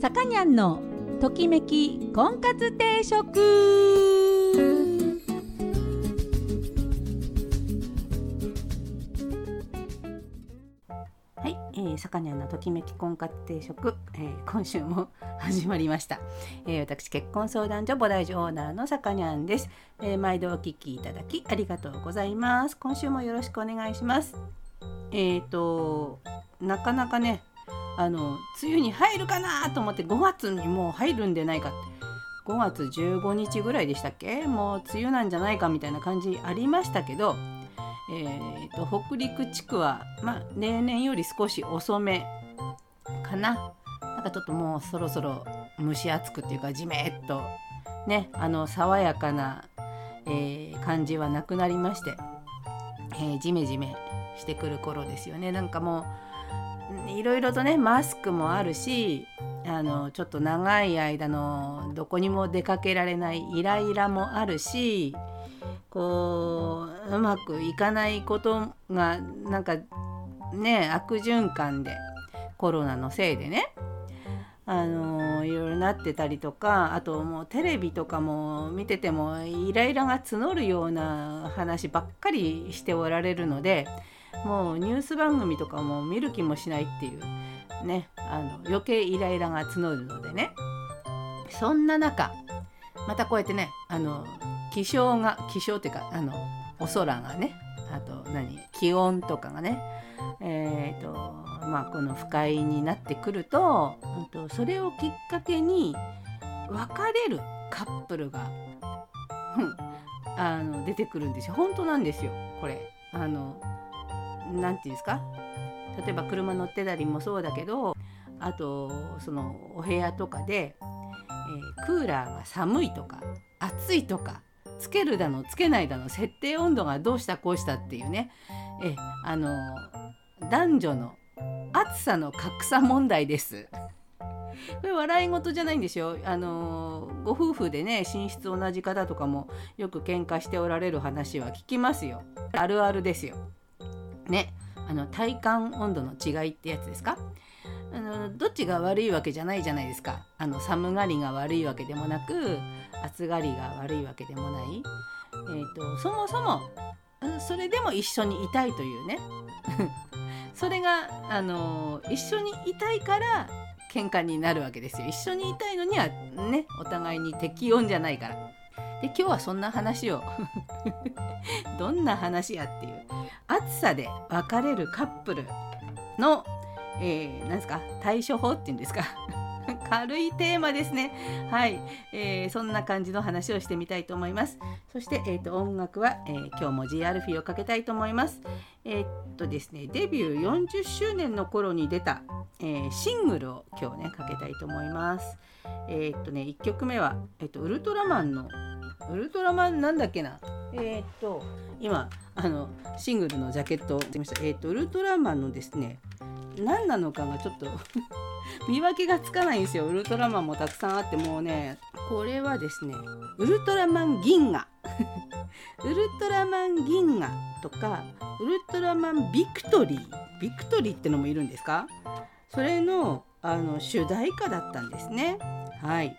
さかにゃんのときめき婚活定食。はい、えー、さかにゃんのときめき婚活定食、えー、今週も始まりました、えー、私結婚相談所菩提寺オーナーのさかにゃんです、えー、毎度お聞きいただきありがとうございます。今週もよろしくお願いします。えっ、ー、となかなかねあの梅雨に入るかなと思って5月にもう入るんでないかって。5月15日ぐらいでしたっけ？もう梅雨なんじゃないかみたいな感じありましたけど、えーと、北陸地区は、まあ、例年より少し遅めかな。なんかちょっともうそろそろ蒸し暑くっていうかじめっとねあの爽やかな、えー、感じはなくなりまして、えー、ジメジメしてくる頃ですよね。なんかもういろいろとねマスクもあるしあのちょっと長い間のどこにも出かけられないイライラもあるしこううまくいかないことがなんかね悪循環でコロナのせいでねあのいろいろなってたりとかあともうテレビとかも見ててもイライラが募るような話ばっかりしておられるのでもうニュース番組とかも見る気もしないっていうねあの余計イライラが募るのでね。そんな中またこうやってねあの気象が気象っていうかあのお空がねあと何気温とかがねえーとまあ、この不快になってくるとそれをきっかけに別れるカップルがあの出てくるんですよ。本当なんですよこれ。あの何て言うんですか？例えば車乗ってたりもそうだけどあとそのお部屋とかで、えー、クーラーが寒いとか暑いとかつけるだのつけないだの設定温度がどうしたこうしたっていうねえあの男女の暑さの格差問題です。これ笑い事じゃないんですよ。あのご夫婦でね寝室同じ方とかもよく喧嘩しておられる話は聞きますよ。あるあるですよ。ねあの体感温度の違いってやつですか？あのどっちが悪いわけじゃないじゃないですか。あの寒がりが悪いわけでもなく暑がりが悪いわけでもない、えーと、そもそもそれでも一緒にいたいというね。それが、あの一緒にいたいから喧嘩になるわけですよ。一緒にいたいのにはねお互いに適温じゃないから。で今日はそんな話を どんな話やっていう暑さで別れるカップルの、えー、ですか対処法っていうんですか 軽いテーマですね。はい、えー、そんな感じの話をしてみたいと思います。そして、えーと、音楽は、えー、今日も G アルフィーをかけたいと思います。えー、っとですね、デビュー40周年の頃に出た、え、シングルを今日ねかけたいと思います。え、っとね1曲目は、えっとウルトラマンのウルトラマンなんだっけな？えー、っと。今あのシングルのジャケットをました。えー、っとウルトラマンのですね何なのかがちょっと 見分けがつかないんですよ。ウルトラマンもたくさんあってもうねこれはですねウルトラマン銀河。ウルトラマン銀河とかウルトラマンビクトリー。ビクトリーってのもいるんですか？それのあの主題歌だったんですね。はい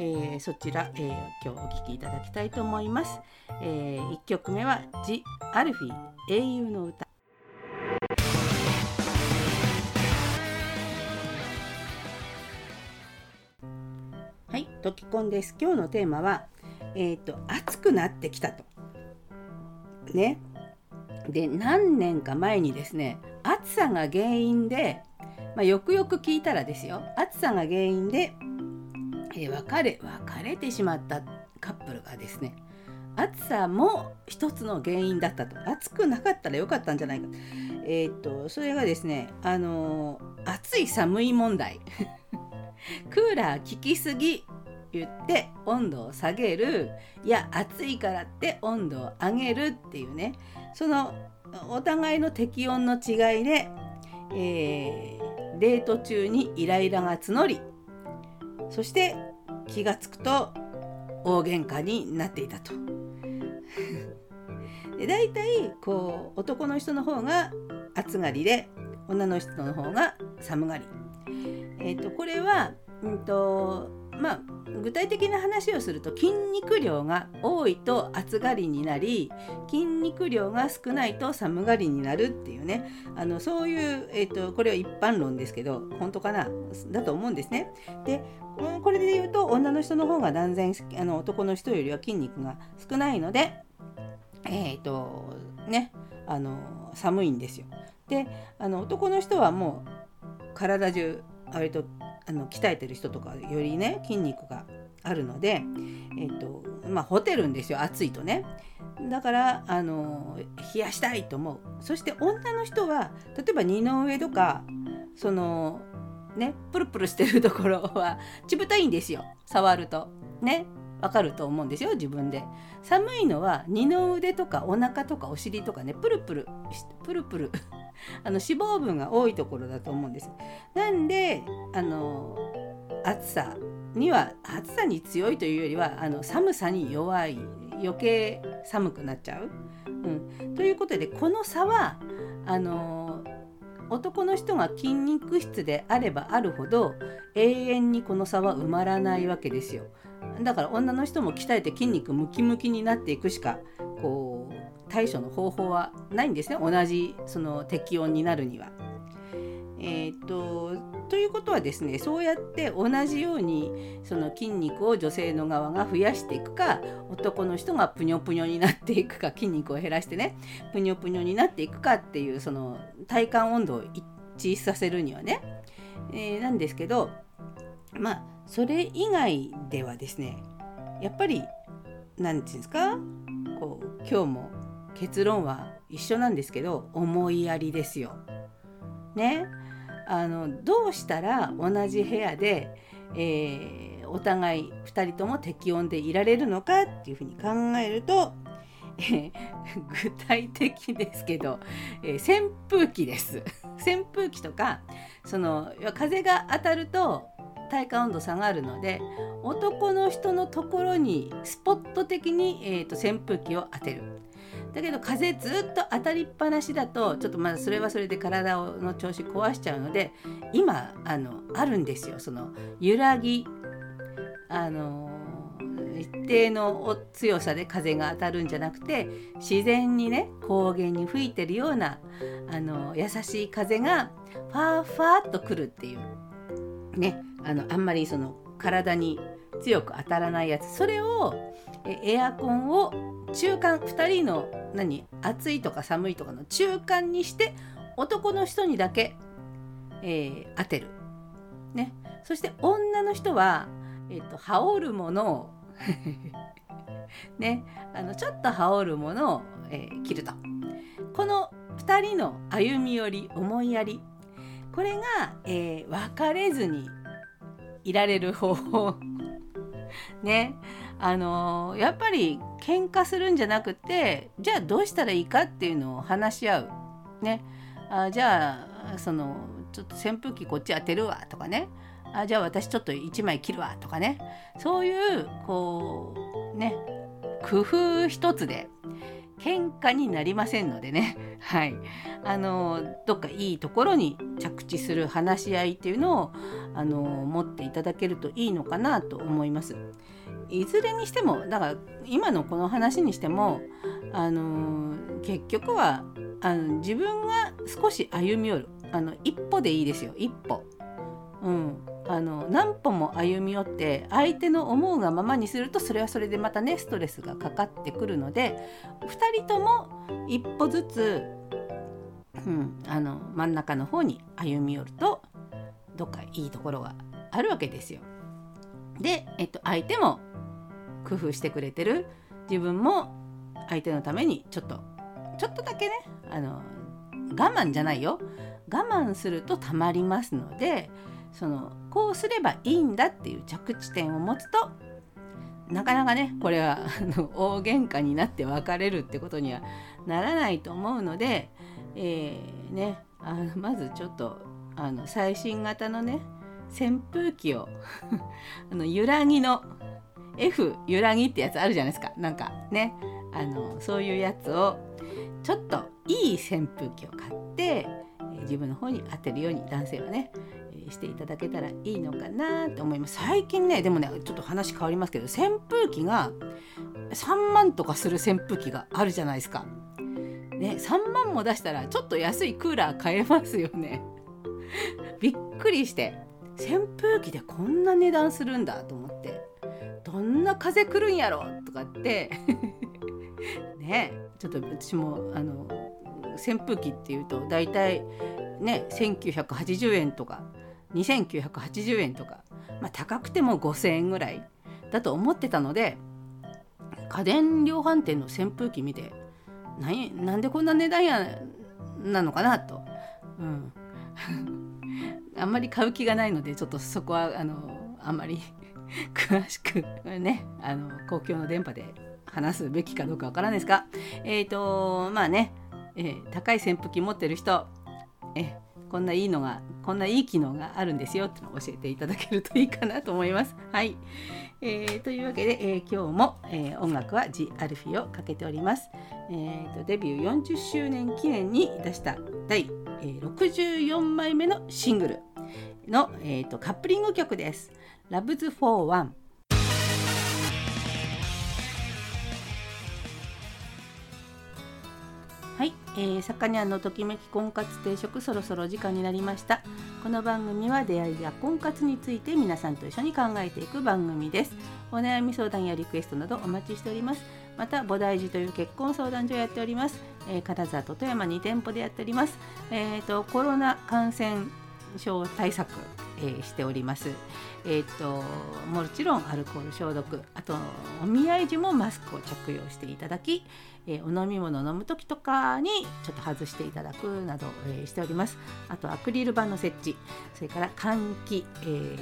えー、そちら、えー、今日お聴きいただきたいと思います、えー、1曲目は「ジ・アルフィ英雄の歌」はい、ときこんです。今日のテーマは、えっ、ー、と、暑くなってきたと。ね。で、何年か前にですね、暑さが原因で、まあ、よくよく聞いたらですよ、暑さが原因で、え、別れ別れてしまったカップルがですね暑さも一つの原因だったと。暑くなかったらよかったんじゃないか。えー、っとそれがですねあのー、暑い寒い問題。クーラー効きすぎ言って温度を下げる。いや暑いからって温度を上げるっていうね。そのお互いの適温の違いで、えー、デート中にイライラが募りそして気が付くと大喧嘩になっていたと。で大体こう男の人の方が暑がりで女の人の方が寒がり。えーと、これはうんとまあ具体的な話をすると筋肉量が多いと暑がりになり筋肉量が少ないと寒がりになるっていうねあのそういう、えーと、これは一般論ですけど本当かな？だと思うんですね。でこれで言うと女の人の方が断然あの男の人よりは筋肉が少ないのでえっ、ー、とねあの寒いんですよ。であの男の人はもう体中割とあの鍛えてる人とかよりね筋肉があるので、えっとまあ、ホテルんですよ。暑いとね。だからあの冷やしたいと思う。そして女の人は例えば二の上とかそのねプルプルしてるところはちぶたいんですよ。触ると。ね。わかると思うんですよ自分で。寒いのは二の腕とかお腹とかお尻とかねプルプルプルプルあの脂肪分が多いところだと思うんです。なんであの暑さには暑さに強いというよりはあの寒さに弱い余計寒くなっちゃう。うん、ということでこの差はあの男の人が筋肉質であればあるほど永遠にこの差は埋まらないわけですよ。だから女の人も鍛えて筋肉ムキムキになっていくしかこう対処の方法はないんですね同じその適温になるには。えーと、ということはですねそうやって同じようにその筋肉を女性の側が増やしていくか男の人がぷにょぷにょになっていくか筋肉を減らしてねぷにょぷにょになっていくかっていうその体感温度を一致させるにはね、えー、なんですけどまあそれ以外ではですねやっぱり何て言うんですかこう今日も結論は一緒なんですけど思いやりですよ。ねあのどうしたら同じ部屋で、えー、お互い2人とも適温でいられるのかっていうふうに考えると、えー、具体的ですけど、えー、扇風機です扇風機とかその風が当たると体感温度下がるので男の人のところにスポット的に、えーと扇風機を当てる。だけど風ずっと当たりっぱなしだとちょっとまだそれはそれで体の調子壊しちゃうので今あのあるんですよ。その揺らぎあの一定の強さで風が当たるんじゃなくて自然にね高原に吹いてるようなあの優しい風がファーファーっとくるっていう。ねあのあんまりその体に強く当たらないやつ。それをエアコンを中間2人の何？暑いとか寒いとかの中間にして男の人にだけ、えー、当てる。ね、そして女の人は、えーと、羽織るものを ね、あのちょっと羽織るものを、えー、着ると。この2人の歩み寄り思いやりこれが、えー、別れずにいられる方法。ね。あのやっぱり喧嘩するんじゃなくてじゃあどうしたらいいかっていうのを話し合う。ね、あじゃあそのちょっと扇風機こっち当てるわとかね。あじゃあ私ちょっと1枚切るわとかね。そういうこうね工夫一つで喧嘩になりませんのでね。はい。あのどっかいいところに着地する話し合いっていうのをあの持っていただけるといいのかなと思います。いずれにしてもだから今のこの話にしてもあの結局はあの自分が少し歩み寄る。あの一歩でいいですよ。一歩。うん、あの何歩も歩み寄って相手の思うがままにするとそれはそれでまたねストレスがかかってくるので2人とも一歩ずつ、うん、あの真ん中の方に歩み寄るとどっかいいところがあるわけですよ。で、えっと、相手も工夫してくれてる自分も相手のためにちょっとちょっとだけねあの我慢じゃないよ我慢するとたまりますのでそのこうすればいいんだっていう着地点を持つとなかなかねこれは大喧嘩になって別れるってことにはならないと思うので、えー、ね、あのまずちょっとあの最新型のね扇風機を あの揺らぎの F 揺らぎってやつあるじゃないですか。なんかねあのそういうやつをちょっといい扇風機を買って自分の方に当てるように男性はねしていただけたらいいのかなと思います。最近ねでもねちょっと話変わりますけど扇風機が3万とかする扇風機があるじゃないですか。ね、3万も出したらちょっと安いクーラー買えますよね。びっくりして。扇風機でこんな値段するんだと思って。どんな風来るんやろとかって。ねちょっと私もあの扇風機っていうと大体ね1980円とか。2980円とか、まあ、高くても5,000円ぐらいだと思ってたので家電量販店の扇風機見てなんでこんな値段やなのかなと、うん、あんまり買う気がないのでちょっとそこはあのあんまり 詳しくねあの公共の電波で話すべきかどうかわからないですがえっ、ー、とまあね、えー、高い扇風機持ってる人えこんないいのがこんないい機能があるんですよってのを教えていただけるといいかなと思います。はい、えー、というわけで、えー、今日も、えー、音楽は G アルフィをかけております。えーと、デビュー40周年記念に出した第、えー、64枚目のシングルの、えーと、カップリング曲です。Loves for One えー、さかにゃんのときめき婚活定食そろそろ時間になりました。この番組は出会いや婚活について皆さんと一緒に考えていく番組です。お悩み相談やリクエストなどお待ちしております。また菩提寺という結婚相談所をやっております、えー、金沢と富山2店舗でやっております。えっ、ー、とコロナ感染症対策、えー、しております。えーと、もちろんアルコール消毒あとお見合い時もマスクを着用していただき、えー、お飲み物を飲む時とかにちょっと外していただくなど、えー、しております。あとアクリル板の設置それから換気えっ、ー、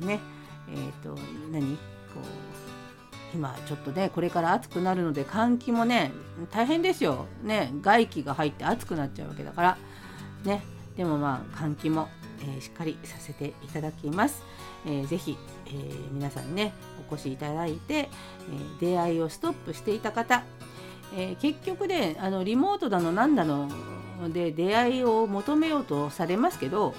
とねえっ、と何こう今ちょっとねこれから暑くなるので換気もね大変ですよ。ね外気が入って暑くなっちゃうわけだから。ねでもまあ換気も、えー、しっかりさせていただきます。えー、ぜひ、えー、皆さんねお越しいただいて、え、出会いをストップしていた方、え、結局ねあのリモートだのなんだので出会いを求めようとされますけど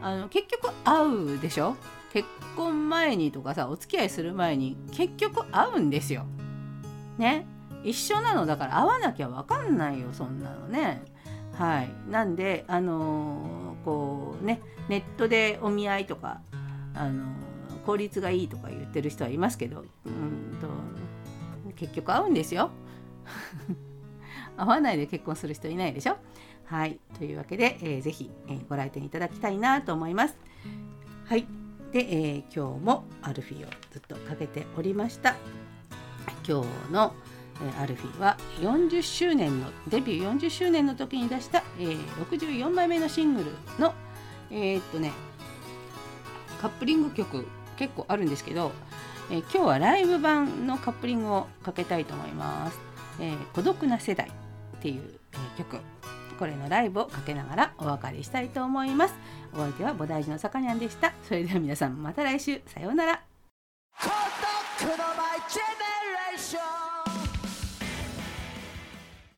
あの結局会うでしょ？結婚前にとかさお付き合いする前に結局会うんですよ。ね？一緒なのだから会わなきゃ分かんないよそんなのね。はい、なんで、あのー、こうね、ネットでお見合いとか、あの、効率がいいとか言ってる人はいますけど、うんと結局合うんですよ。合わないで結婚する人いないでしょ。はい、というわけで、えー、ぜひ、えー、ご来店いただきたいなと思います。はい、で、えー、今日もアルフィーをずっとかけておりました。今日のアルフィーは40周年のデビュー40周年の時に出した、えー、64枚目のシングルのえー、っとねカップリング曲結構あるんですけど、えー、今日はライブ版のカップリングをかけたいと思います。えー、孤独な世代っていう、えー、曲これのライブをかけながらお別れしたいと思います。お相手は菩提寺のさかにゃんでした。それでは皆さんまた来週さようなら。